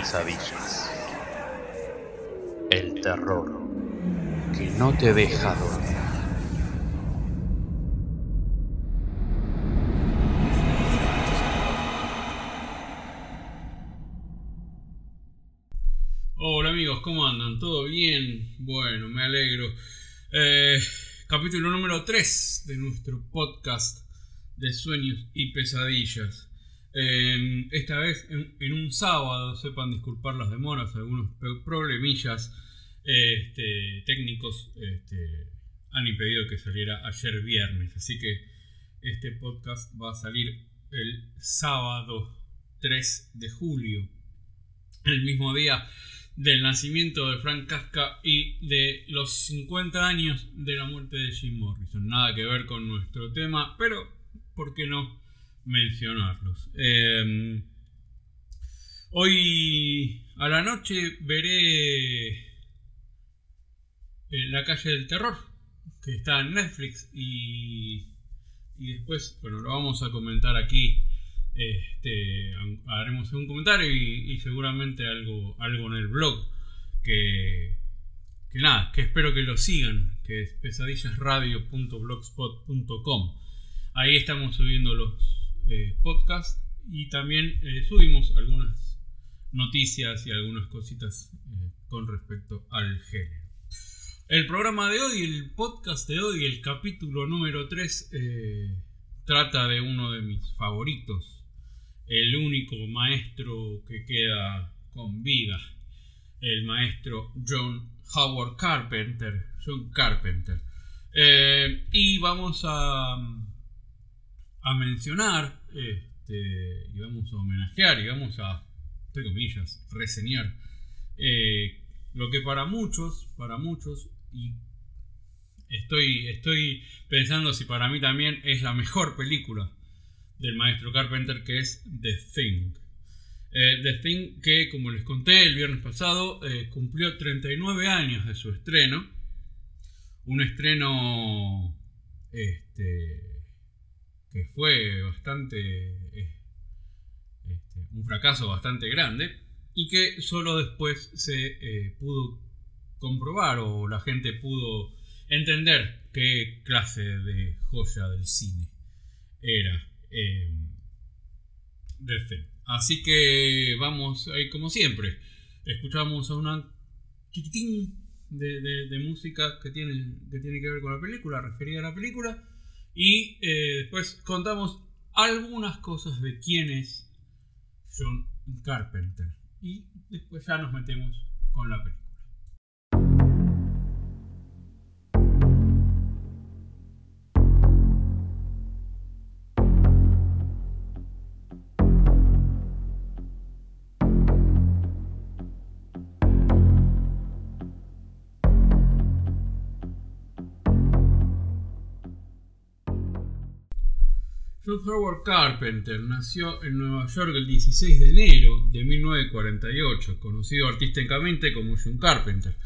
pesadillas. El terror que no te deja dormir. Hola amigos, ¿cómo andan? ¿Todo bien? Bueno, me alegro. Eh, capítulo número 3 de nuestro podcast de sueños y pesadillas. Eh, esta vez en, un sábado, sepan disculpar las demoras, algunos problemillas este, técnicos este, han impedido que saliera ayer viernes. Así que este podcast va a salir el sábado 3 de julio, el mismo día del nacimiento de Frank Casca y de los 50 años de la muerte de Jim Morrison. Nada que ver con nuestro tema, pero ¿por qué no mencionarlos? Em, hoy a la noche veré eh, La calle del terror, que está en Netflix y, y después, bueno, lo vamos a comentar aquí este, haremos un comentario y, seguramente algo, algo en el blog que, que nada, que espero que lo sigan, que es pesadillasradio.blogspot.com. Ahí estamos subiendo los eh, podcasts y también eh, subimos algunas noticias y algunas cositas eh, con respecto al género. El programa de hoy, el podcast de hoy, el capítulo número 3, trata de uno de mis favoritos el único maestro que queda con vida, el maestro John Howard Carpenter, John Carpenter. Eh, y vamos a, a mencionar, este, y vamos a homenajear, y vamos a, entre comillas, reseñar eh, lo que para muchos, para muchos, y estoy, estoy pensando si para mí también es la mejor película del maestro Carpenter que es The Thing. Eh, The Thing que, como les conté el viernes pasado, eh, cumplió 39 años de su estreno. Un estreno este, que fue bastante... Eh, este, un fracaso bastante grande y que solo después se pudo comprobar o la gente pudo entender qué clase de joya del cine era eh, Así que vamos ahí como siempre. Escuchamos a una chiquitín de, música que tiene que ver con la película, referida a la película. Y eh, después contamos algunas cosas de quién es John Carpenter. Y después ya nos metemos con la película. Howard Carpenter nació en Nueva York el 16 de enero de 1948, conocido artísticamente como John Carpenter.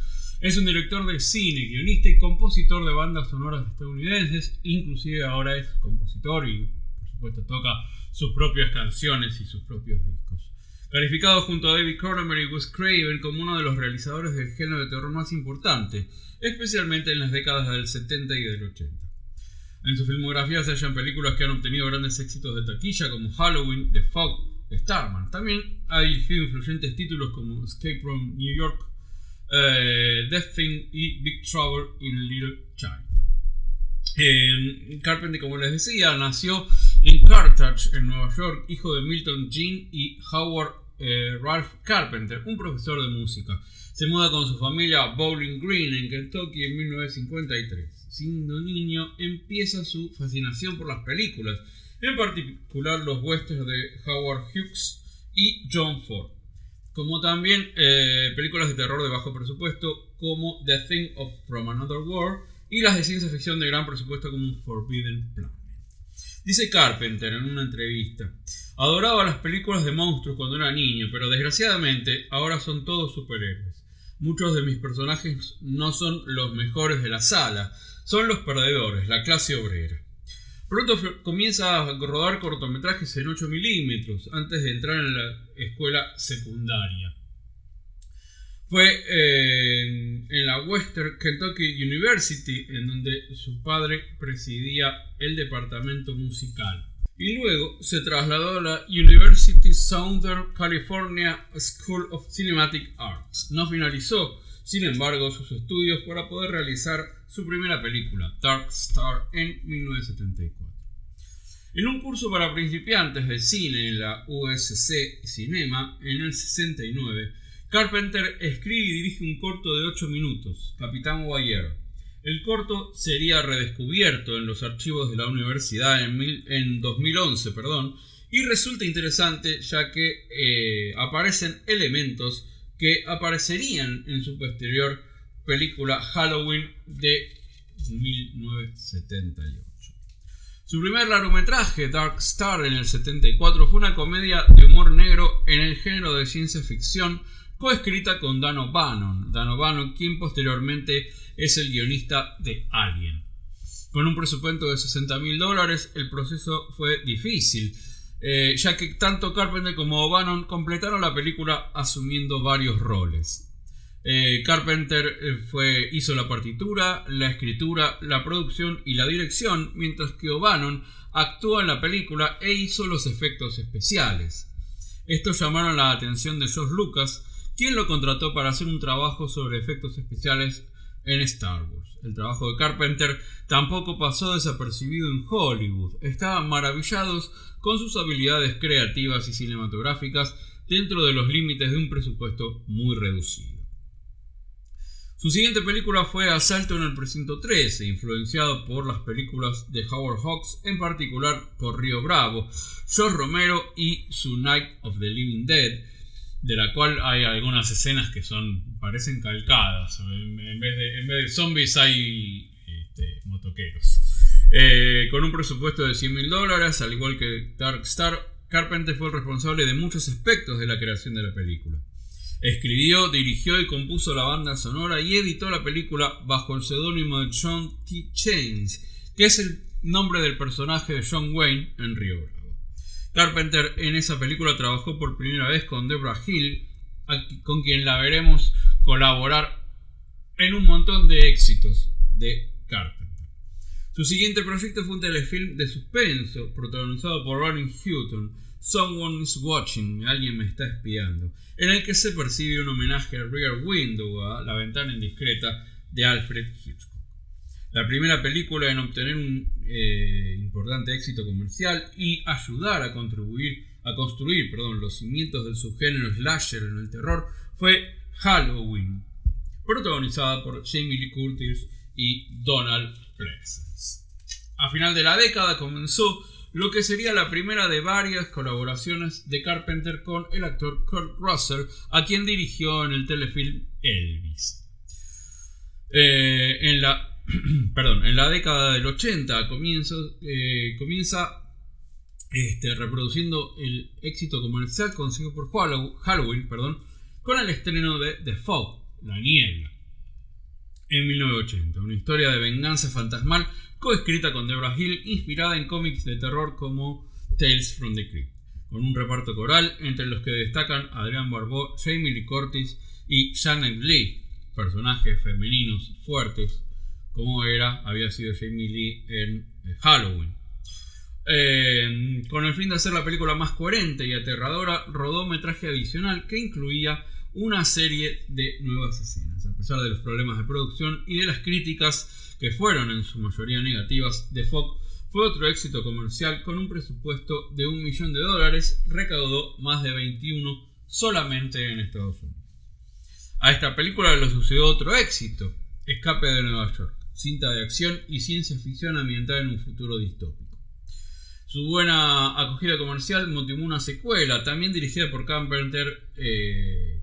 Es un director de cine, guionista y compositor de bandas sonoras estadounidenses, inclusive ahora es compositor y por supuesto toca sus propias canciones y sus propios discos. Calificado junto a David Cronenberg y Wes Craven como uno de los realizadores del género de terror más importante, especialmente en las décadas del 70 y del 80. En su filmografía se hallan películas que han obtenido grandes éxitos de taquilla como Halloween, The Fog, Starman. También ha dirigido influyentes títulos como Escape from New York, eh, Death Thing y Big Trouble in Little China. Carpenter, como les decía, nació en Carthage, en Nueva York, hijo de Milton Jean y Howard eh, Ralph Carpenter, un profesor de música. Se muda con su familia a Bowling Green, en Kentucky, en 1953 siendo niño, empieza su fascinación por las películas, en particular los westerns de Howard Hughes y John Ford, como también eh, películas de terror de bajo presupuesto como The Thing of From Another World y las de ciencia ficción de gran presupuesto como Forbidden Planet. Dice Carpenter en una entrevista, adoraba las películas de monstruos cuando era niño, pero desgraciadamente ahora son todos superhéroes. Muchos de mis personajes no son los mejores de la sala, son los perdedores, la clase obrera. Pronto comienza a rodar cortometrajes en 8 milímetros antes de entrar en la escuela secundaria. Fue en, la Western Kentucky University en donde su padre presidía el departamento musical. Y luego se trasladó a la University Southern California School of Cinematic Arts. No finalizó, sin embargo, sus estudios para poder realizar su primera película, Dark Star, en 1974. En un curso para principiantes de cine en la USC Cinema, en el 69, Carpenter escribe y dirige un corto de 8 minutos, Capitán Wire. El corto sería redescubierto en los archivos de la universidad en, 2011 perdón, y resulta interesante ya que eh, aparecen elementos que aparecerían en su posterior película Halloween de 1978. Su primer largometraje, Dark Star, en el 74, fue una comedia de humor negro en el género de ciencia ficción coescrita con Dan O'Bannon. Dan O'Bannon, quien posteriormente es el guionista de Alien. Con un presupuesto de 60 mil dólares, el proceso fue difícil, eh, ya que tanto Carpenter como O'Bannon completaron la película asumiendo varios roles. Eh, Carpenter eh, fue, hizo la partitura, la escritura, la producción y la dirección, mientras que O'Bannon actuó en la película e hizo los efectos especiales. Estos llamaron la atención de George Lucas, quien lo contrató para hacer un trabajo sobre efectos especiales en Star Wars. El trabajo de Carpenter tampoco pasó desapercibido en Hollywood. Estaban maravillados con sus habilidades creativas y cinematográficas dentro de los límites de un presupuesto muy reducido. Su siguiente película fue Asalto en el Precinto 13, influenciado por las películas de Howard Hawks, en particular por Río Bravo, George Romero y su Night of the Living Dead, de la cual hay algunas escenas que son parecen calcadas. En, vez, de, zombies hay este, motoqueros. Eh, con un presupuesto de 100 mil dólares, al igual que Dark Star, Carpenter fue el responsable de muchos aspectos de la creación de la película. Escribió, dirigió y compuso la banda sonora y editó la película bajo el seudónimo de John T. Chains, que es el nombre del personaje de John Wayne en Rio Bravo. Carpenter en esa película trabajó por primera vez con Deborah Hill, con quien la veremos colaborar en un montón de éxitos de Carpenter. Su siguiente proyecto fue un telefilm de suspenso protagonizado por Ronnie Houghton, Someone is Watching, alguien me está espiando, en el que se percibe un homenaje a Rear Window, a La ventana indiscreta de Alfred Hitchcock. La primera película en obtener un eh, importante éxito comercial y ayudar a contribuir a construir perdón, los cimientos del subgénero slasher en el terror fue Halloween, protagonizada por Jamie Lee Curtis y Donald Pleasence. A final de la década comenzó lo que sería la primera de varias colaboraciones de Carpenter con el actor Kurt Russell, a quien dirigió en el telefilm Elvis. Eh, en, la, perdón, en la década del 80 comienza, eh, comienza este, reproduciendo el éxito comercial conseguido por Halloween perdón, con el estreno de The Fog, La Niebla, en 1980, una historia de venganza fantasmal coescrita con Deborah Hill, inspirada en cómics de terror como Tales from the Crypt, con un reparto coral entre los que destacan Adrián Barbeau, Jamie Lee Curtis y Janet Lee, personajes femeninos fuertes, como era, había sido Jamie Lee en eh, Halloween. Eh, con el fin de hacer la película más coherente y aterradora, rodó metraje adicional que incluía una serie de nuevas escenas. A pesar de los problemas de producción y de las críticas que fueron en su mayoría negativas, The Fog fue otro éxito comercial con un presupuesto de un millón de dólares, recaudó más de 21 solamente en Estados Unidos. A esta película le sucedió otro éxito, Escape de Nueva York, cinta de acción y ciencia ficción ambientada en un futuro distópico. Su buena acogida comercial motivó una secuela, también dirigida por Carpenter eh,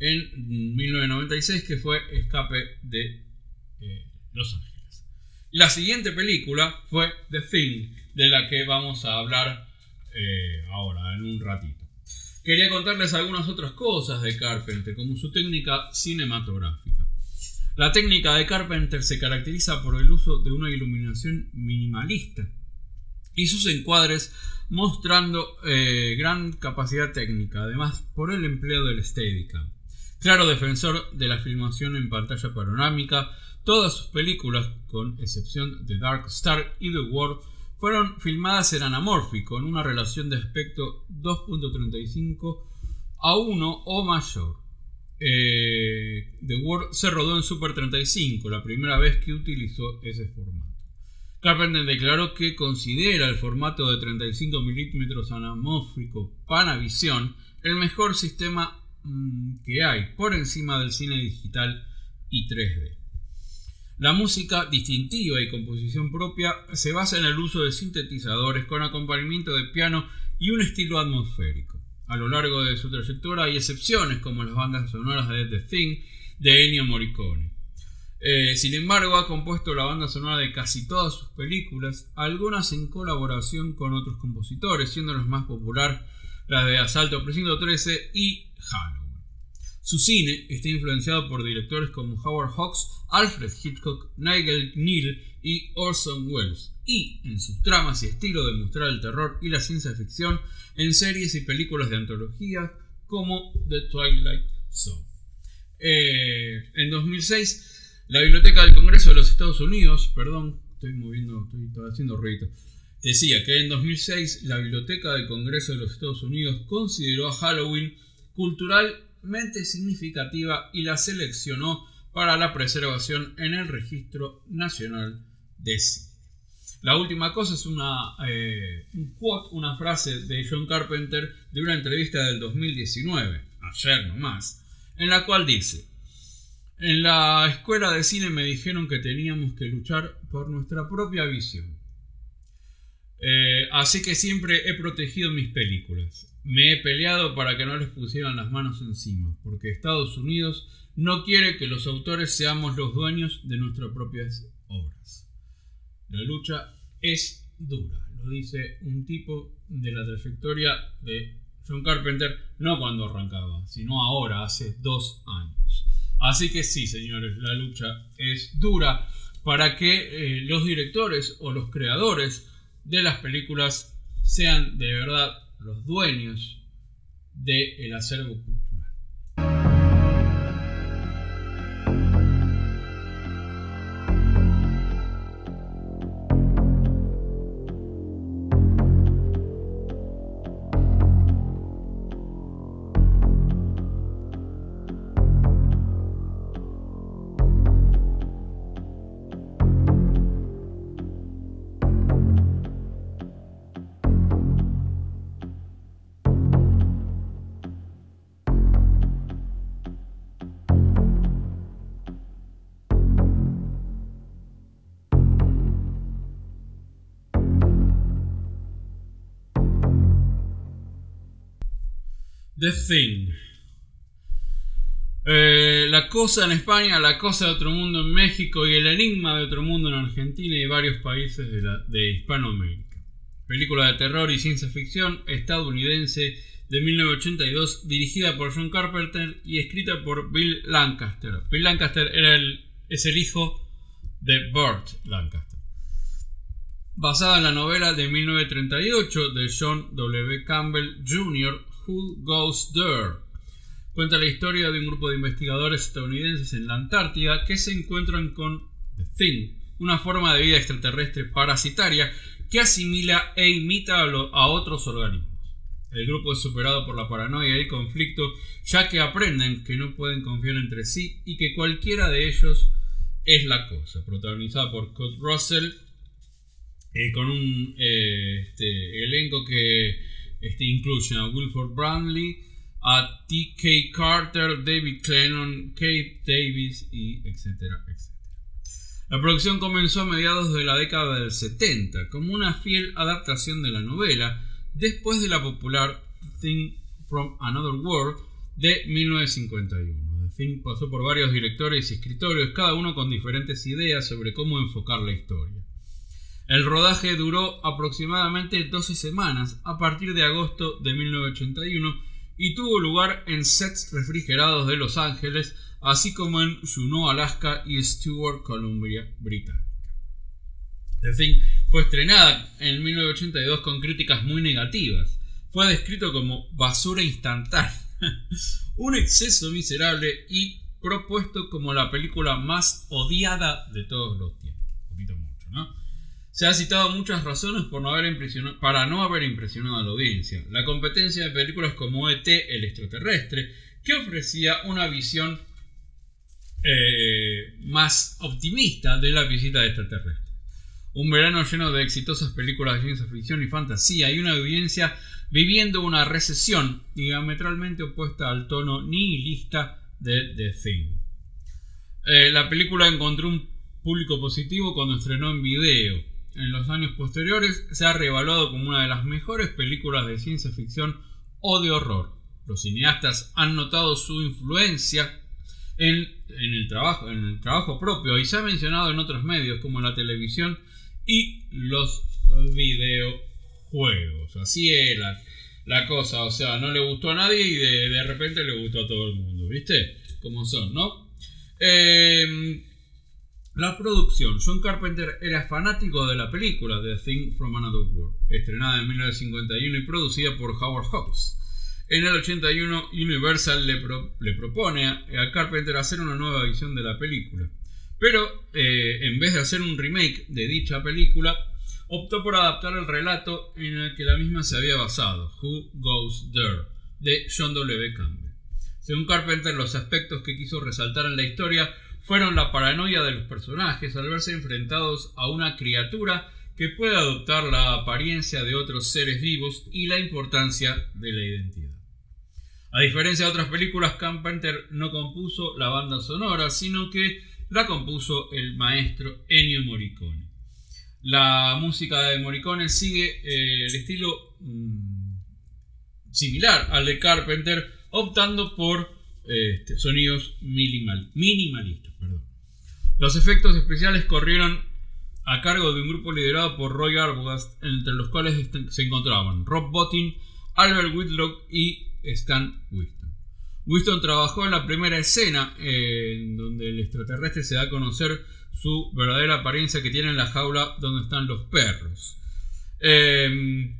en 1996, que fue Escape de eh, Los Ángeles. La siguiente película fue The Thing, de la que vamos a hablar eh, ahora, en un ratito. Quería contarles algunas otras cosas de Carpenter, como su técnica cinematográfica. La técnica de Carpenter se caracteriza por el uso de una iluminación minimalista, y sus encuadres mostrando eh, gran capacidad técnica, además por el empleo del Steadicam. Claro defensor de la filmación en pantalla panorámica, todas sus películas, con excepción de Dark Star y The World, fueron filmadas en anamórfico, en una relación de aspecto 2.35 a 1 o mayor. Eh, The World se rodó en Super 35, la primera vez que utilizó ese formato. Carpenter declaró que considera el formato de 35 mm anamórfico Panavision el mejor sistema que hay por encima del cine digital y 3D. La música distintiva y composición propia se basa en el uso de sintetizadores con acompañamiento de piano y un estilo atmosférico. A lo largo de su trayectoria hay excepciones como las bandas sonoras de The Thing de Ennio Morricone. Eh, sin embargo, ha compuesto la banda sonora de casi todas sus películas, algunas en colaboración con otros compositores, siendo las más populares las de Asalto Precinto 13 y Halloween. Su cine está influenciado por directores como Howard Hawks, Alfred Hitchcock, Nigel Neal y Orson Welles, y en sus tramas y estilo de mostrar el terror y la ciencia ficción en series y películas de antología como The Twilight Zone. Eh, en 2006 la Biblioteca del Congreso de los Estados Unidos, perdón, estoy moviendo, estoy, haciendo ruido. Decía que en 2006 la Biblioteca del Congreso de los Estados Unidos consideró a Halloween culturalmente significativa y la seleccionó para la preservación en el Registro Nacional de Cine. La última cosa es una, eh, quote, una frase de John Carpenter de una entrevista del 2019, ayer nomás, en la cual dice, en la escuela de cine me dijeron que teníamos que luchar por nuestra propia visión. Eh, así que siempre he protegido mis películas. Me he peleado para que no les pusieran las manos encima, porque Estados Unidos no quiere que los autores seamos los dueños de nuestras propias obras. La lucha es dura, lo dice un tipo de la trayectoria de John Carpenter, no cuando arrancaba, sino ahora, hace dos años. Así que sí, señores, la lucha es dura para que eh, los directores o los creadores de las películas sean de verdad los dueños del acervo cultural. The Thing. Eh, la cosa en España, la cosa de otro mundo en México y el enigma de otro mundo en Argentina y varios países de, Hispanoamérica. Película de terror y ciencia ficción estadounidense de 1982 dirigida por John Carpenter y escrita por Bill Lancaster. Bill Lancaster era el, es el hijo de Burt Lancaster. Basada en la novela de 1938 de John W. Campbell Jr., Who Goes There. Cuenta la historia de un grupo de investigadores estadounidenses en la Antártida que se encuentran con The Thing, una forma de vida extraterrestre parasitaria que asimila e imita a, otros organismos. El grupo es superado por la paranoia y el conflicto, ya que aprenden que no pueden confiar entre sí y que cualquiera de ellos es la cosa. Protagonizada por Kurt Russell, eh, con un eh, este, elenco que este, incluye a Wilford Brandley, a T.K. Carter, David Clennon, Kate Davis, y etcétera, etcétera. La producción comenzó a mediados de la década del 70 como una fiel adaptación de la novela después de la popular Thing from Another World de 1951. The Thing pasó por varios directores y escritores, cada uno con diferentes ideas sobre cómo enfocar la historia. El rodaje duró aproximadamente 12 semanas a partir de agosto de 1981 y tuvo lugar en sets refrigerados de Los Ángeles, así como en Juneau, Alaska y Stewart, Columbia Británica. The Thing fue estrenada en 1982 con críticas muy negativas. Fue descrito como basura instantánea, un exceso miserable y propuesto como la película más odiada de todos los tiempos. Un poquito ¿no? Se ha citado muchas razones para no haber impresionado a la audiencia. La competencia de películas como ET, el extraterrestre, que ofrecía una visión eh, más optimista de la visita de extraterrestres. Un verano lleno de exitosas películas de ciencia ficción y fantasía y una audiencia viviendo una recesión diametralmente opuesta al tono nihilista de The Thing. Eh, la película encontró un público positivo cuando estrenó en video. En los años posteriores se ha reevaluado como una de las mejores películas de ciencia ficción o de horror. Los cineastas han notado su influencia en, el trabajo, en el trabajo propio y se ha mencionado en otros medios como la televisión y los videojuegos. Así es la, cosa, o sea, no le gustó a nadie y de, repente le gustó a todo el mundo, ¿viste? Como son, ¿no? Em, la producción. John Carpenter era fanático de la película The Thing from Another World, estrenada en 1951 y producida por Howard Hawks. En el 81 Universal le, propone a, Carpenter hacer una nueva visión de la película. Pero eh, en vez de hacer un remake de dicha película, optó por adaptar el relato en el que la misma se había basado, Who Goes There, de John W. Campbell. Según Carpenter, los aspectos que quiso resaltar en la historia fueron la paranoia de los personajes al verse enfrentados a una criatura que puede adoptar la apariencia de otros seres vivos y la importancia de la identidad. A diferencia de otras películas, Carpenter no compuso la banda sonora, sino que la compuso el maestro Ennio Morricone. La música de Morricone sigue eh, el estilo mm, similar al de Carpenter, optando por este, sonidos minimalistas. Los efectos especiales corrieron a cargo de un grupo liderado por Roy Arbogast, entre los cuales se encontraban Rob Bottin, Albert Whitlock y Stan Winston. Winston trabajó en la primera escena en donde el extraterrestre se da a conocer su verdadera apariencia que tiene en la jaula donde están los perros. Em,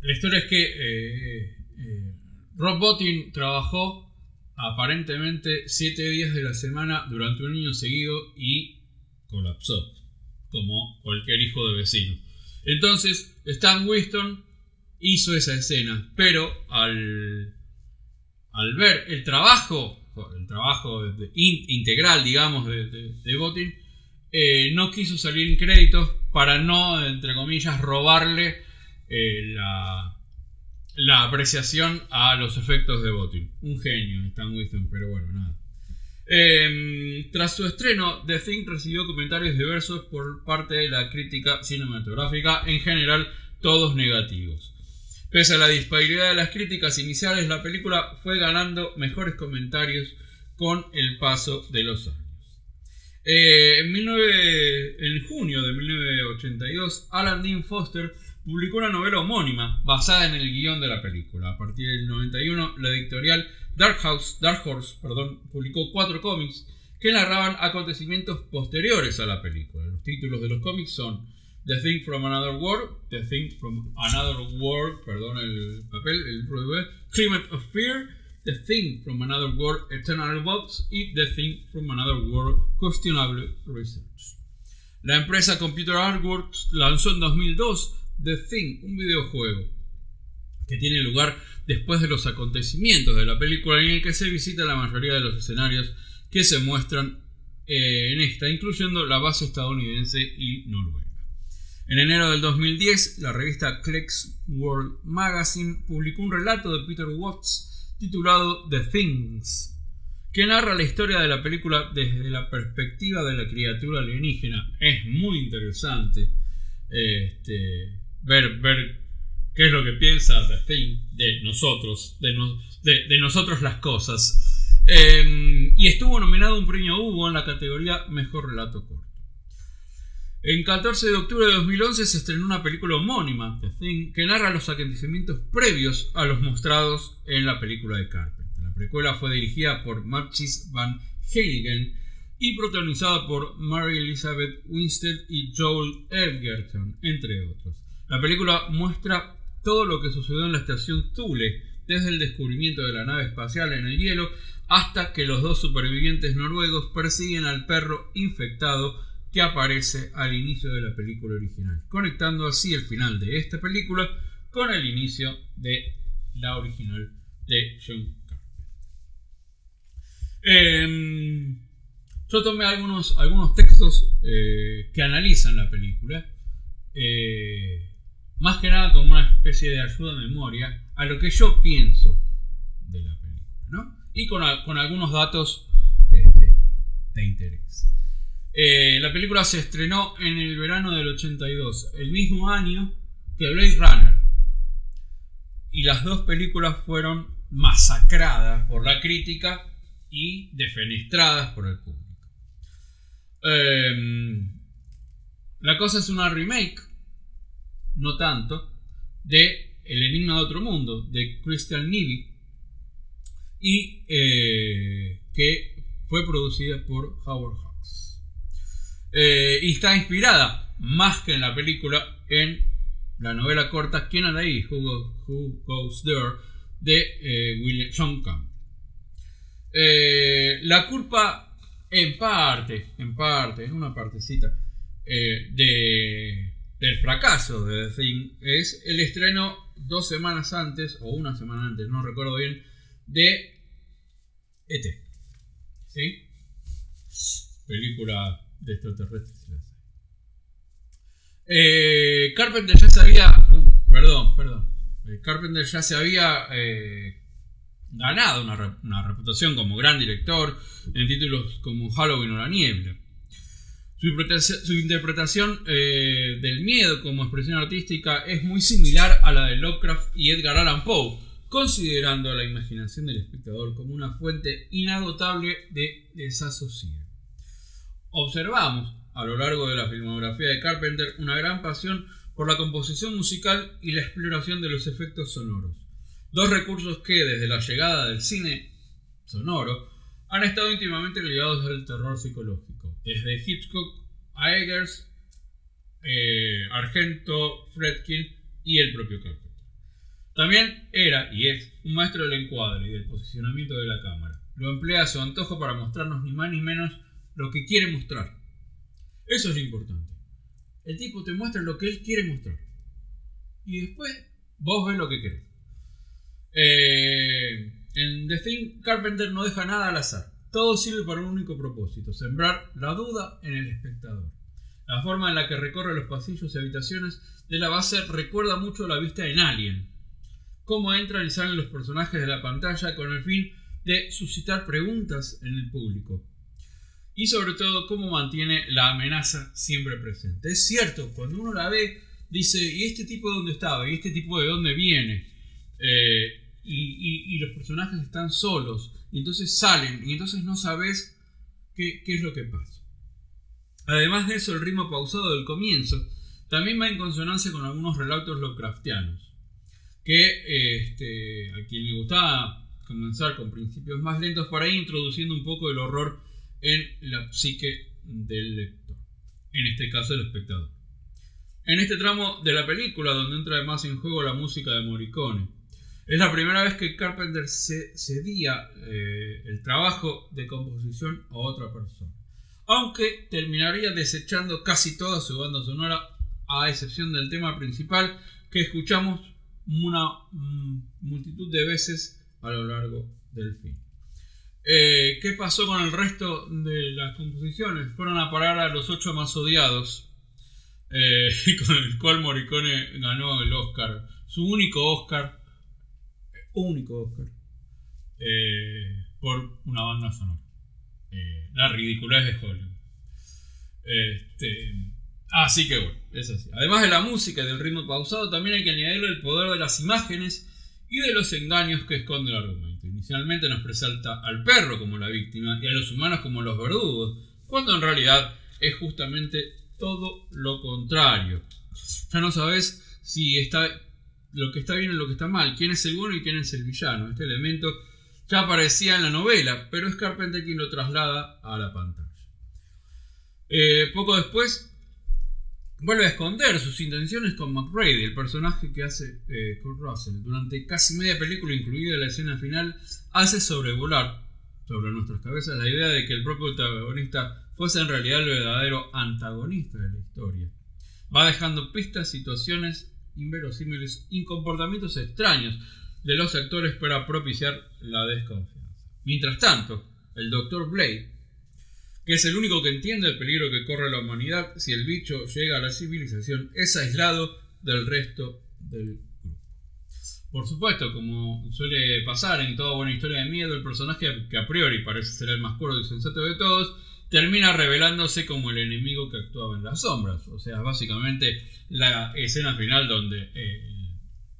la historia es que eh, eh, Rob Bottin trabajó aparentemente 7 días de la semana durante un año seguido y colapsó, como cualquier hijo de vecino. Entonces, Stan Winston hizo esa escena, pero al, al ver el trabajo, el trabajo integral, digamos, de, de, eh, no quiso salir en créditos para no, entre comillas, robarle eh, la, la, apreciación a los efectos de Botin. Un genio, Stan Winston, pero bueno, nada. Em, tras su estreno, The Thing recibió comentarios diversos por parte de la crítica cinematográfica, en general todos negativos. Pese a la disparidad de las críticas iniciales, la película fue ganando mejores comentarios con el paso de los años. Eh, en, junio de 1982, Alan Dean Foster publicó una novela homónima basada en el guion de la película. A partir del 91, la editorial Dark, House, Dark Horse perdón, publicó cuatro cómics que narraban acontecimientos posteriores a la película. Los títulos de los cómics son The Thing from Another World, The Thing from Another World, perdón el papel, el Climate of Fear, The Thing from Another World, Eternal Box y The Thing from Another World, Questionable Research. La empresa Computer Artworks lanzó en 2002 The Thing, un videojuego que tiene lugar después de los acontecimientos de la película en el que se visita la mayoría de los escenarios que se muestran eh, en esta, incluyendo la base estadounidense y noruega. En enero del 2010, la revista Clicks World Magazine publicó un relato de Peter Watts titulado The Things, que narra la historia de la película desde la perspectiva de la criatura alienígena. Es muy interesante este, ver, ver qué es lo que piensa The Thing de nosotros, de, nosotros las cosas. Em, y estuvo nominado un premio Hugo en la categoría Mejor Relato Corto. En 14 de octubre de 2011 se estrenó una película homónima, The Thing, que narra los acontecimientos previos a los mostrados en la película de Carpenter. La precuela fue dirigida por Marchis Van Heinigen, y protagonizada por Mary Elizabeth Winstead y Joel Edgerton, entre otros. La película muestra todo lo que sucedió en la estación Thule, desde el descubrimiento de la nave espacial en el hielo hasta que los dos supervivientes noruegos persiguen al perro infectado que aparece al inicio de la película original, conectando así el final de esta película con el inicio de la original de John Carpenter. Em, yo tomé algunos, algunos textos eh, que analizan la película, eh, más que nada como una especie de ayuda de memoria a lo que yo pienso de la película, ¿no? Y con, algunos datos este, de interés. Eh, la película se estrenó en el verano del 82, el mismo año que Blade Runner. Y las dos películas fueron masacradas por la crítica y defenestradas por el público. Em, la cosa es una remake, no tanto, de El Enigma de Otro Mundo, de Christian Neely, y eh, que fue producida por Howard Hawks. Eh, y está inspirada, más que en la película, en la novela corta ¿Quién anda ahí? Who, Goes There? de eh, William John Camp. la culpa en parte, en parte, es una partecita de, del fracaso de The Thing es el estreno dos semanas antes, o una semana antes, no recuerdo bien, de ET. ¿Sí? Película de extraterrestres. Eh, Carpenter ya se había. Uh, perdón, perdón. Eh, Carpenter ya se había eh, ganado una, reputación como gran director en títulos como Halloween o La Niebla. Su, interpretación eh, del miedo como expresión artística es muy similar a la de Lovecraft y Edgar Allan Poe, considerando la imaginación del espectador como una fuente inagotable de desasosiego. Observamos a lo largo de la filmografía de Carpenter una gran pasión por la composición musical y la exploración de los efectos sonoros Dos recursos que desde la llegada del cine sonoro han estado íntimamente ligados al terror psicológico, desde Hitchcock a Eggers, eh, Argento, Fredkin y el propio Carpenter. También era y es un maestro del encuadre y del posicionamiento de la cámara. Lo emplea a su antojo para mostrarnos ni más ni menos lo que quiere mostrar. Eso es lo importante. El tipo te muestra lo que él quiere mostrar. Y después vos ves lo que querés. Eh, en The Thing, Carpenter no deja nada al azar. Todo sirve para un único propósito, sembrar la duda en el espectador. La forma en la que recorre los pasillos y habitaciones de la base recuerda mucho la vista en Alien. Cómo entran y salen los personajes de la pantalla con el fin de suscitar preguntas en el público. Y sobre todo cómo mantiene la amenaza siempre presente. Es cierto, cuando uno la ve, dice, ¿y este tipo de dónde estaba? ¿Y este tipo de dónde viene? Eh, y, los personajes están solos, y entonces salen, y entonces no sabes qué, es lo que pasa. Además de eso, el ritmo pausado del comienzo también va en consonancia con algunos relatos Lovecraftianos, que este, a quien le gustaba comenzar con principios más lentos para ir introduciendo un poco el horror en la psique del lector, en este caso el espectador. En este tramo de la película, donde entra además en juego la música de Morricone, es la primera vez que Carpenter cedía eh, el trabajo de composición a otra persona. Aunque terminaría desechando casi toda su banda sonora, a excepción del tema principal que escuchamos una mm, multitud de veces a lo largo del film. Eh, ¿Qué pasó con el resto de las composiciones? Fueron a parar a los ocho más odiados, eh, con el cual Morricone ganó el Oscar, su único Oscar único Oscar eh, por una banda sonora. Eh, la ridiculez de Hollywood. Este, así que bueno, es así. Además de la música y del ritmo pausado, también hay que añadirle el poder de las imágenes y de los engaños que esconde el argumento. Inicialmente nos presenta al perro como la víctima y a los humanos como los verdugos, cuando en realidad es justamente todo lo contrario. Ya no sabes si está lo que está bien y lo que está mal, quién es el bueno y quién es el villano. Este elemento ya aparecía en la novela, pero es Carpenter quien lo traslada a la pantalla. Eh, poco después vuelve a esconder sus intenciones con McRady, el personaje que hace eh, Kurt Russell. Durante casi media película, incluida la escena final, hace sobrevolar sobre nuestras cabezas la idea de que el propio protagonista fuese en realidad el verdadero antagonista de la historia. Va dejando pistas, situaciones inverosímiles y comportamientos extraños de los actores para propiciar la desconfianza. Mientras tanto, el Dr. Blake que es el único que entiende el peligro que corre la humanidad si el bicho llega a la civilización, es aislado del resto del grupo. Por supuesto, como suele pasar en toda buena historia de miedo, el personaje que a priori parece ser el más cuerdo y sensato de todos, termina revelándose como el enemigo que actuaba en las sombras. O sea, básicamente la escena final donde eh,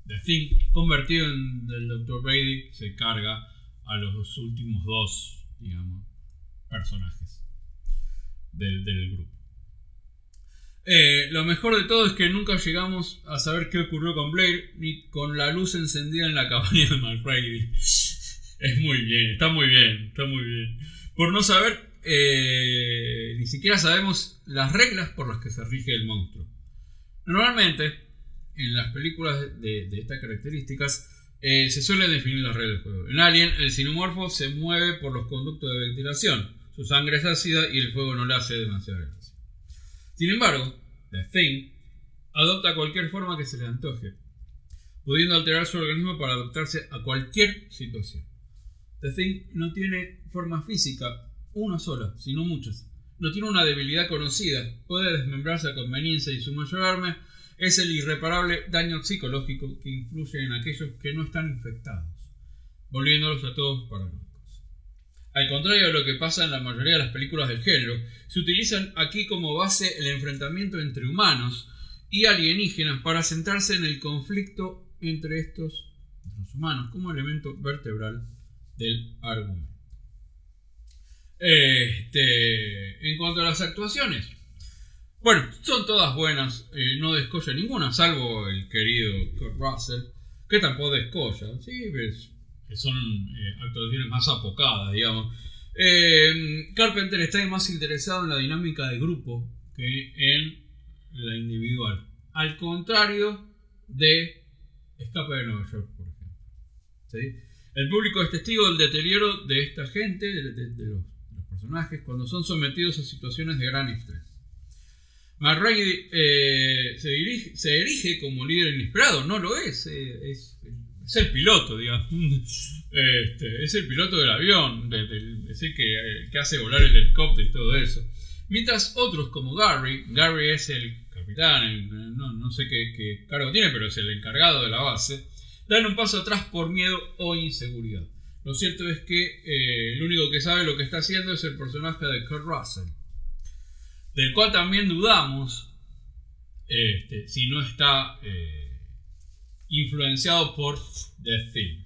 The Thing, convertido en el Dr. Brady, se carga a los últimos dos, digamos, personajes del, grupo. Eh, lo mejor de todo es que nunca llegamos a saber qué ocurrió con Blair ni con la luz encendida en la cabaña de McFrady. Es muy bien, está muy bien, está muy bien. Por no saber, eh, ni siquiera sabemos las reglas por las que se rige el monstruo. Normalmente, en las películas de, estas características, eh, se suele definir las reglas del juego. En Alien, el sinomorfo se mueve por los conductos de ventilación su sangre es ácida y el fuego no le hace demasiada gracia. Sin embargo, The Thing adopta cualquier forma que se le antoje, pudiendo alterar su organismo para adaptarse a cualquier situación. The Thing no tiene forma física, una sola, sino muchas. No tiene una debilidad conocida, puede desmembrarse a conveniencia y su mayor arma es el irreparable daño psicológico que influye en aquellos que no están infectados, volviéndolos a todos paranoicos. Al contrario de lo que pasa en la mayoría de las películas del género, se utilizan aquí como base el enfrentamiento entre humanos y alienígenas para centrarse en el conflicto entre estos los humanos como elemento vertebral del argumento. Este, en cuanto a las actuaciones, bueno, son todas buenas, eh, no descolla ninguna, salvo el querido Kurt Russell, que tampoco descolla, sí, son eh, actuaciones más apocadas, digamos. Eh, Carpenter está más interesado en la dinámica de grupo que en la individual. Al contrario de Escape de Nueva York, por ejemplo. El público es testigo del deterioro de esta gente, de, los, cuando son sometidos a situaciones de gran estrés. McRae eh, se, se, erige como líder inesperado, no lo es, es es el piloto, digamos. Este, es el piloto del avión, es el que, hace volar el helicóptero y todo eso. Mientras otros como Gary, Gary es el capitán, no, sé qué, cargo tiene, pero es el encargado de la base, dan un paso atrás por miedo o inseguridad. Lo cierto es que eh, el único que sabe lo que está haciendo es el personaje de Kurt Russell, del cual también dudamos este, si no está... Eh, influenciado por The Thing.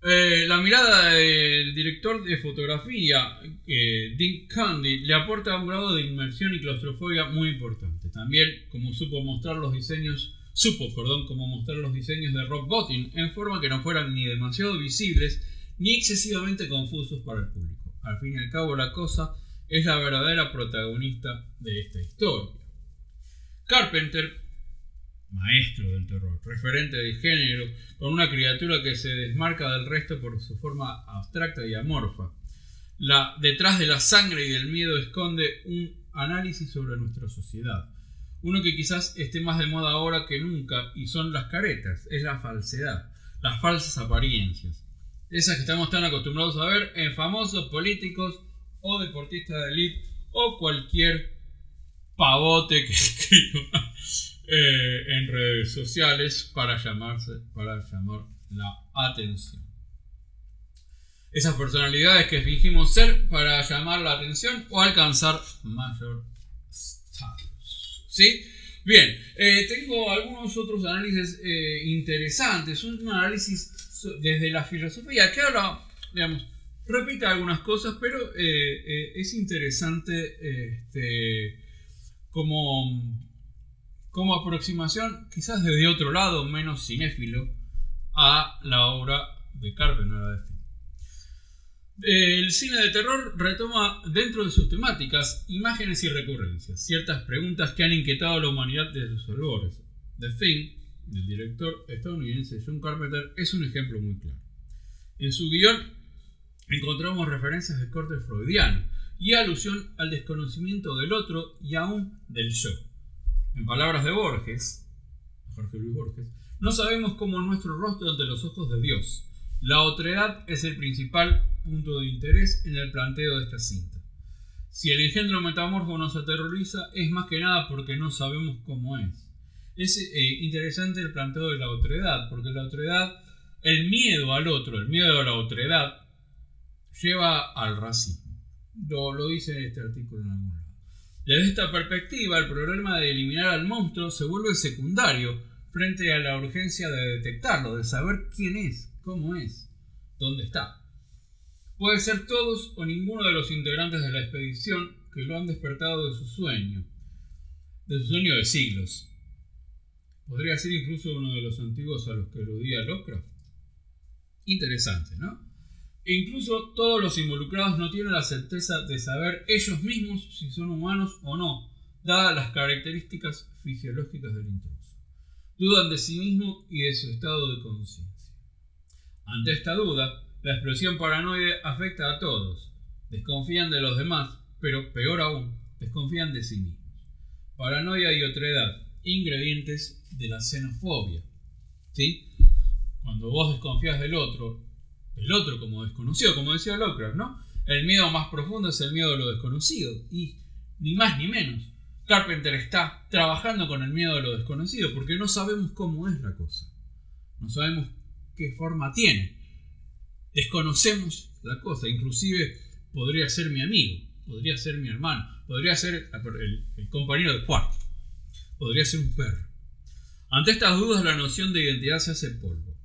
Eh, la mirada del director de fotografía, eh, Dick Candy, le aporta un grado de inmersión y claustrofobia muy importante. También, como supo mostrar los diseños, supo, perdón, como mostrar los diseños de Rob Bottin en forma que no fueran ni demasiado visibles ni excesivamente confusos para el público. Al fin y al cabo, la cosa es la verdadera protagonista de esta historia. Carpenter maestro del terror, referente de género, con una criatura que se desmarca del resto por su forma abstracta y amorfa. Detrás de la sangre y del miedo esconde un análisis sobre nuestra sociedad. Uno que quizás esté más de moda ahora que nunca y son las caretas, es la falsedad, las falsas apariencias. Esas que estamos tan acostumbrados a ver en famosos políticos o deportistas de élite o cualquier pavote que escriba eh, en redes sociales para, llamarse, para llamar la atención. Esas personalidades que fingimos ser para llamar la atención o alcanzar mayor status. ¿Sí? Bien, eh, tengo algunos otros análisis eh, interesantes. Un análisis desde la filosofía que ahora, digamos, repite algunas cosas, pero es interesante este, como como aproximación, quizás desde otro lado, menos cinéfilo, a la obra de Carpenter. El cine de terror retoma dentro de sus temáticas imágenes y recurrencias, ciertas preguntas que han inquietado a la humanidad desde sus albores. The Thing, del director estadounidense John Carpenter, es un ejemplo muy claro. En su guion encontramos referencias de corte freudiano y alusión al desconocimiento del otro y aún del yo. En palabras de Borges, Jorge Luis Borges, no sabemos cómo es nuestro rostro ante los ojos de Dios. La otredad es el principal punto de interés en el planteo de esta cinta. Si el engendro metamorfo nos aterroriza, es más que nada porque no sabemos cómo es. Es eh, interesante el planteo de la otredad, porque la otredad, el miedo al otro, el miedo a la otredad, lleva al racismo. Lo, lo dice este artículo en algún lado. Desde esta perspectiva, el problema de eliminar al monstruo se vuelve secundario frente a la urgencia de detectarlo, de saber quién es, cómo es, dónde está. Puede ser todos o ninguno de los integrantes de la expedición que lo han despertado de su sueño, de su sueño de siglos. Podría ser incluso uno de los antiguos a los que aludía Lovecraft. Interesante, ¿no? E incluso todos los involucrados no tienen la certeza de saber ellos mismos si son humanos o no, dadas las características fisiológicas del intruso. Dudan de sí mismo y de su estado de conciencia. Ante esta duda, la expresión paranoide afecta a todos. Desconfían de los demás, pero peor aún, desconfían de sí mismos. Paranoia y otredad, ingredientes de la xenofobia. ¿Sí? Cuando vos desconfías del otro, el otro como desconocido, como decía Lovecraft, ¿no? El miedo más profundo es el miedo a lo desconocido. Y ni más ni menos. Carpenter está trabajando con el miedo a lo desconocido porque no sabemos cómo es la cosa. No sabemos qué forma tiene. Desconocemos la cosa. Inclusive podría ser mi amigo, podría ser mi hermano, podría ser el, compañero de cuarto, podría ser un perro. Ante estas dudas la noción de identidad se hace polvo.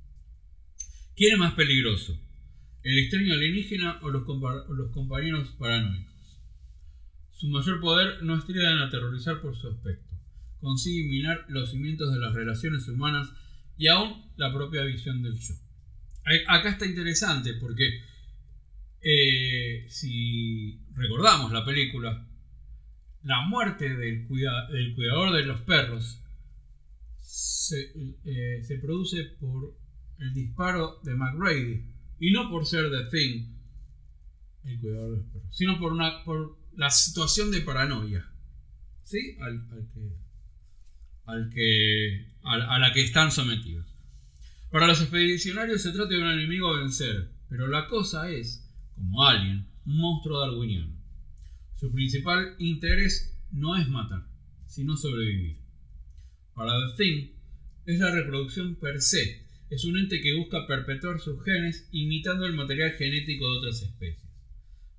¿Quién es más peligroso? ¿El extraño alienígena o los, compañeros paranoicos? Su mayor poder no estrella en aterrorizar por su aspecto. Consigue minar los cimientos de las relaciones humanas y aún la propia visión del yo. Acá está interesante porque eh, si recordamos la película, la muerte del, cuidador de los perros eh, se, produce por el disparo de McRady y no por ser The Thing, el cuidador de los perros, sino por, una, por la situación de paranoia. ¿Sí? A, la que están sometidos. Para los expedicionarios se trata de un enemigo a vencer, pero la cosa es, como Alien, un monstruo darwiniano. Su principal interés no es matar, sino sobrevivir. Para The Thing, es la reproducción per se, es un ente que busca perpetuar sus genes imitando el material genético de otras especies.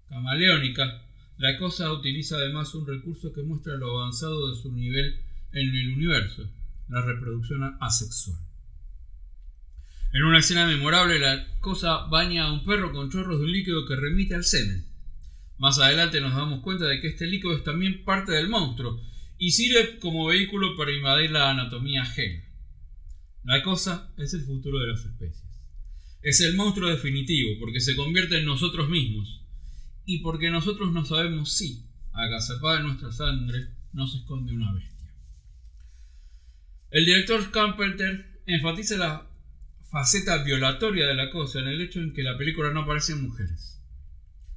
Camaleónica, la cosa utiliza además un recurso que muestra lo avanzado de su nivel en el universo, la reproducción asexual. En una escena memorable, la cosa baña a un perro con chorros de un líquido que remite al semen. Más adelante nos damos cuenta de que este líquido es también parte del monstruo y sirve como vehículo para invadir la anatomía ajena. La cosa es el futuro de las especies. Es el monstruo definitivo porque se convierte en nosotros mismos y porque nosotros no sabemos si, agazapada en nuestra sangre, nos esconde una bestia. El director Carpenter enfatiza la faceta violatoria de la cosa en el hecho en que la película no aparecen mujeres.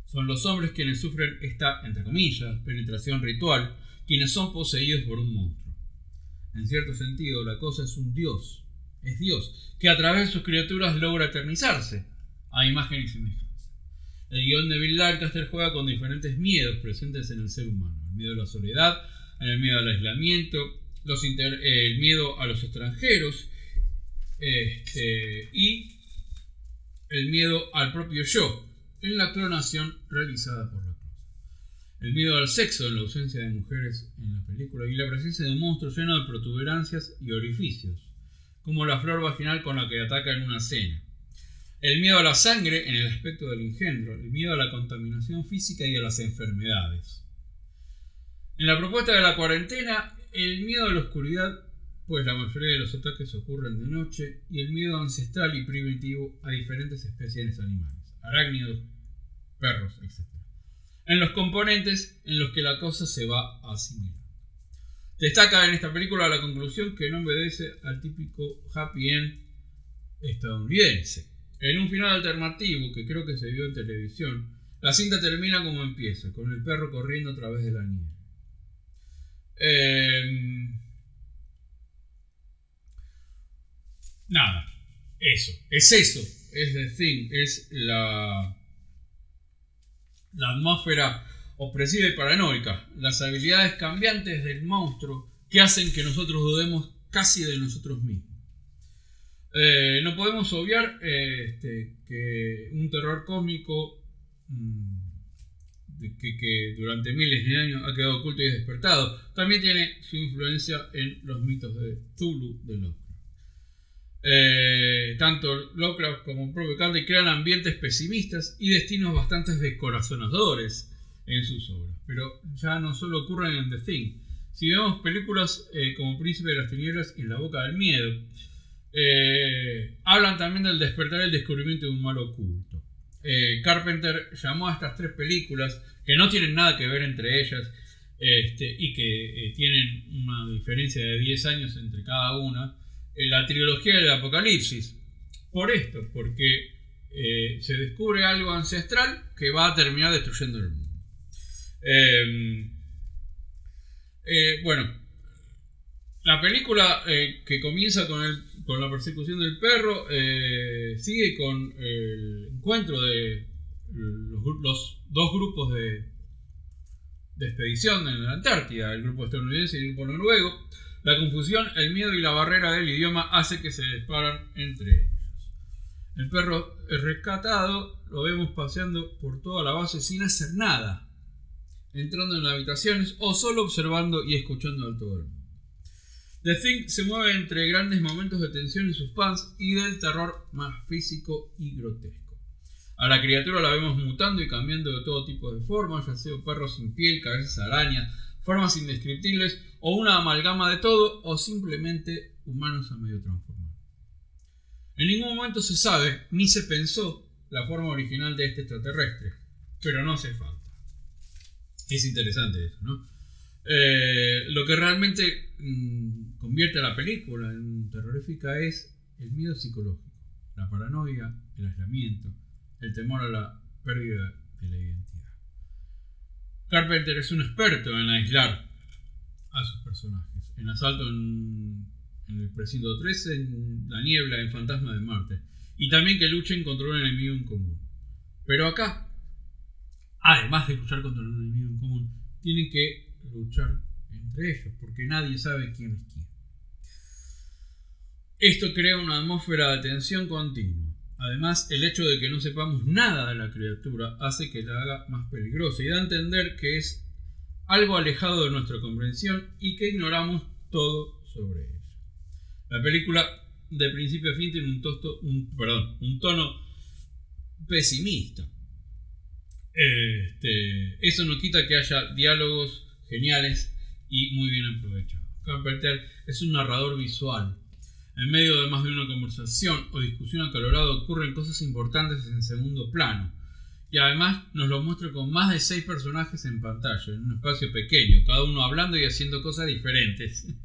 Son los hombres quienes sufren esta, entre comillas, penetración ritual, quienes son poseídos por un monstruo. En cierto sentido, la cosa es un dios, es Dios, que a través de sus criaturas logra eternizarse a imagen y semejanza. El guion de Bill Lancaster juega con diferentes miedos presentes en el ser humano. El miedo a la soledad, el miedo al aislamiento, el miedo a los extranjeros este, y el miedo al propio yo en la clonación realizada por la cruz. El miedo al sexo en la ausencia de mujeres en la película y la presencia de un monstruo lleno de protuberancias y orificios como la flor vaginal con la que ataca en una cena. El miedo a la sangre en el aspecto del engendro, el miedo a la contaminación física y a las enfermedades. En la propuesta de la cuarentena, el miedo a la oscuridad, pues la mayoría de los ataques ocurren de noche, y el miedo ancestral y primitivo a diferentes especies animales, arácnidos perros, etc. En los componentes en los que la cosa se va a asimilar. Destaca en esta película la conclusión que no obedece al típico happy end estadounidense. En un final alternativo que creo que se vio en televisión, la cinta termina como empieza, con el perro corriendo a través de la nieve. Em, nada, eso, es eso, es the thing, es la, la atmósfera opresiva y paranoica, las habilidades cambiantes del monstruo que hacen que nosotros dudemos casi de nosotros mismos. Eh, no podemos obviar eh, este, que un terror cósmico mm, que, durante miles de años ha quedado oculto y despertado también tiene su influencia en los mitos de Zulu de Lovecraft. Eh, tanto Lovecraft como Candy crean ambientes pesimistas y destinos bastante descorazonadores en sus obras, pero ya no solo ocurren en The Thing. Si vemos películas como Príncipe de las Tinieblas y En la Boca del Miedo, eh, hablan también del despertar y el descubrimiento de un mal oculto. Eh, Carpenter llamó a estas tres películas, que no tienen nada que ver entre ellas, este, y que eh, tienen una diferencia de 10 años entre cada una, la trilogía del Apocalipsis. Por esto, porque se descubre algo ancestral que va a terminar destruyendo el mundo. Em, bueno, la película que comienza con el con la persecución del perro, eh, sigue con el encuentro de los, dos grupos de, de, expedición en la Antártida, el grupo estadounidense y el grupo noruego. La confusión, el miedo y la barrera del idioma hace que se disparan entre ellos. El perro es rescatado, lo vemos paseando por toda la base sin hacer nada, entrando en las habitaciones o solo observando y escuchando al todo el mundo. The Thing se mueve entre grandes momentos de tensión y suspense y del terror más físico y grotesco. A la criatura la vemos mutando y cambiando de todo tipo de formas, ya sea perros sin piel, cabezas arañas, formas indescriptibles o una amalgama de todo o simplemente humanos a medio transformar. En ningún momento se sabe ni se pensó la forma original de este extraterrestre, pero no hace falta. Es interesante eso, ¿no? Eh, lo que realmente mm, convierte a la película en terrorífica es el miedo psicológico, la paranoia, el aislamiento, el temor a la pérdida de la identidad. Carpenter es un experto en aislar a sus personajes. En Asalto en, el Precinto 13, en La Niebla, en Fantasma de Marte. Y también que luchen contra un enemigo en común. Pero acá, además de luchar contra un enemigo en común, tienen que luchar entre ellos, porque nadie sabe quién es quién. Esto crea una atmósfera de tensión continua. Además, el hecho de que no sepamos nada de la criatura hace que la haga más peligrosa y da a entender que es algo alejado de nuestra comprensión y que ignoramos todo sobre ella. La película de principio a fin tiene un, tosto, un, un tono pesimista. Este, eso no quita que haya diálogos geniales y muy bien aprovechados. Carpenter es un narrador visual. En medio de más de una conversación o discusión acalorada ocurren cosas importantes en segundo plano. Y además nos lo muestra con más de seis personajes en pantalla, en un espacio pequeño, cada uno hablando y haciendo cosas diferentes.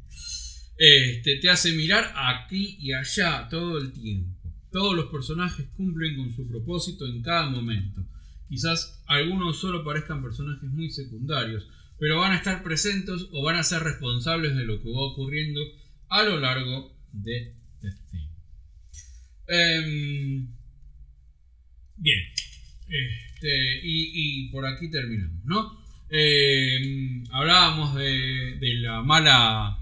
Este, te hace mirar aquí y allá todo el tiempo. Todos los personajes cumplen con su propósito en cada momento. Quizás algunos solo parezcan personajes muy secundarios, pero van a estar presentes o van a ser responsables de lo que va ocurriendo a lo largo de este bien, este, y, por aquí terminamos, ¿no? Em, hablábamos de, la mala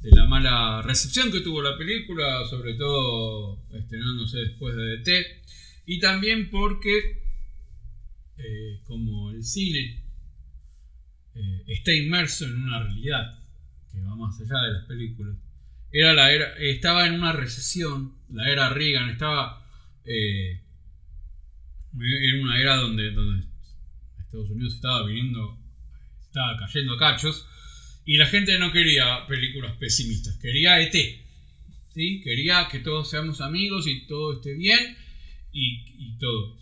de la mala recepción que tuvo la película, sobre todo estrenándose después de DT, y también porque eh, como el cine eh, está inmerso en una realidad que va más allá de las películas. Era la era, estaba en una recesión, la era Reagan, estaba eh, en una era donde, Estados Unidos estaba viniendo, estaba cayendo a cachos, y la gente no quería películas pesimistas, quería ET. ¿sí? Quería que todos seamos amigos y todo esté bien y, y todo eso.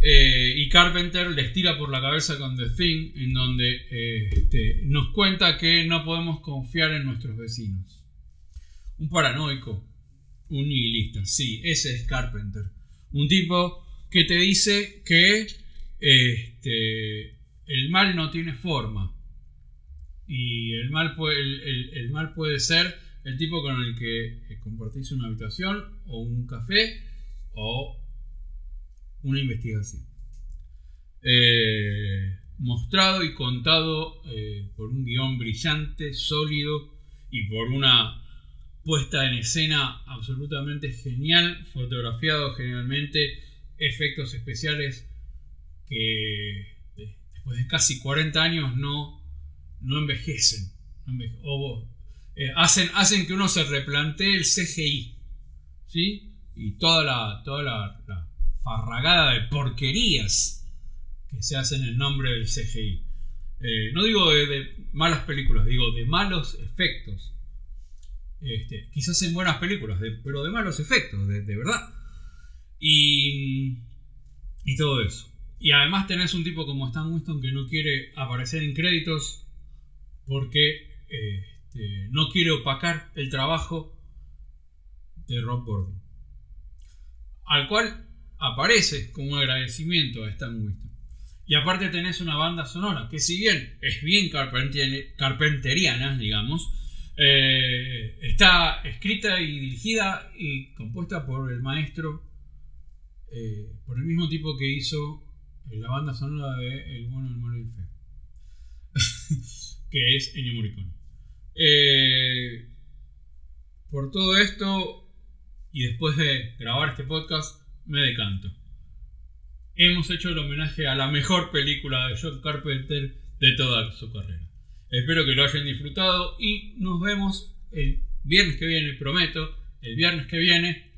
Eh, y Carpenter les tira por la cabeza con The Thing, en donde eh, este, nos cuenta que no podemos confiar en nuestros vecinos. Un paranoico, un nihilista, sí, ese es Carpenter. Un tipo que te dice que este, el mal no tiene forma. Y el mal, puede, el mal puede ser el tipo con el que compartís una habitación o un café o una investigación. Eh, mostrado y contado eh, por un guion brillante, sólido y por una puesta en escena absolutamente genial, fotografiado generalmente, efectos especiales que después de casi 40 años no, no envejecen. Eh, hacen, hacen que uno se replantee el CGI. ¿sí? Y toda la, toda la farragada de porquerías que se hacen en nombre del CGI. Eh, no digo de, malas películas, digo de malos efectos. Este, quizás en buenas películas, pero de malos efectos, de, verdad. Y, todo eso. Y además tenés un tipo como Stan Winston que no quiere aparecer en créditos porque este, no quiere opacar el trabajo de Rob Gordon. Al cual aparece como agradecimiento a Stan Winston. Y aparte tenés una banda sonora que si bien es bien carpenteriana, digamos, eh, está escrita y dirigida y compuesta por el maestro, eh, por el mismo tipo que hizo la banda sonora de El bueno, el malo y el feo, que es Ennio Morricone. Eh, por todo esto, y después de grabar este podcast, me decanto. Hemos hecho el homenaje a la mejor película de John Carpenter de toda su carrera. Espero que lo hayan disfrutado y nos vemos el viernes que viene, prometo, el viernes que viene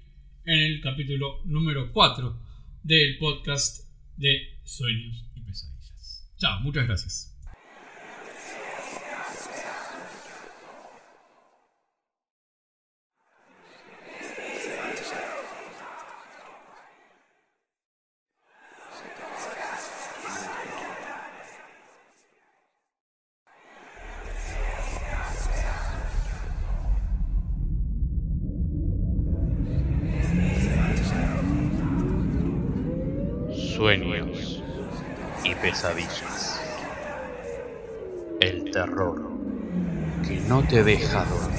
en el capítulo número 4 del podcast de Sueños y Pesadillas. Chao, muchas gracias. Te deja dormir.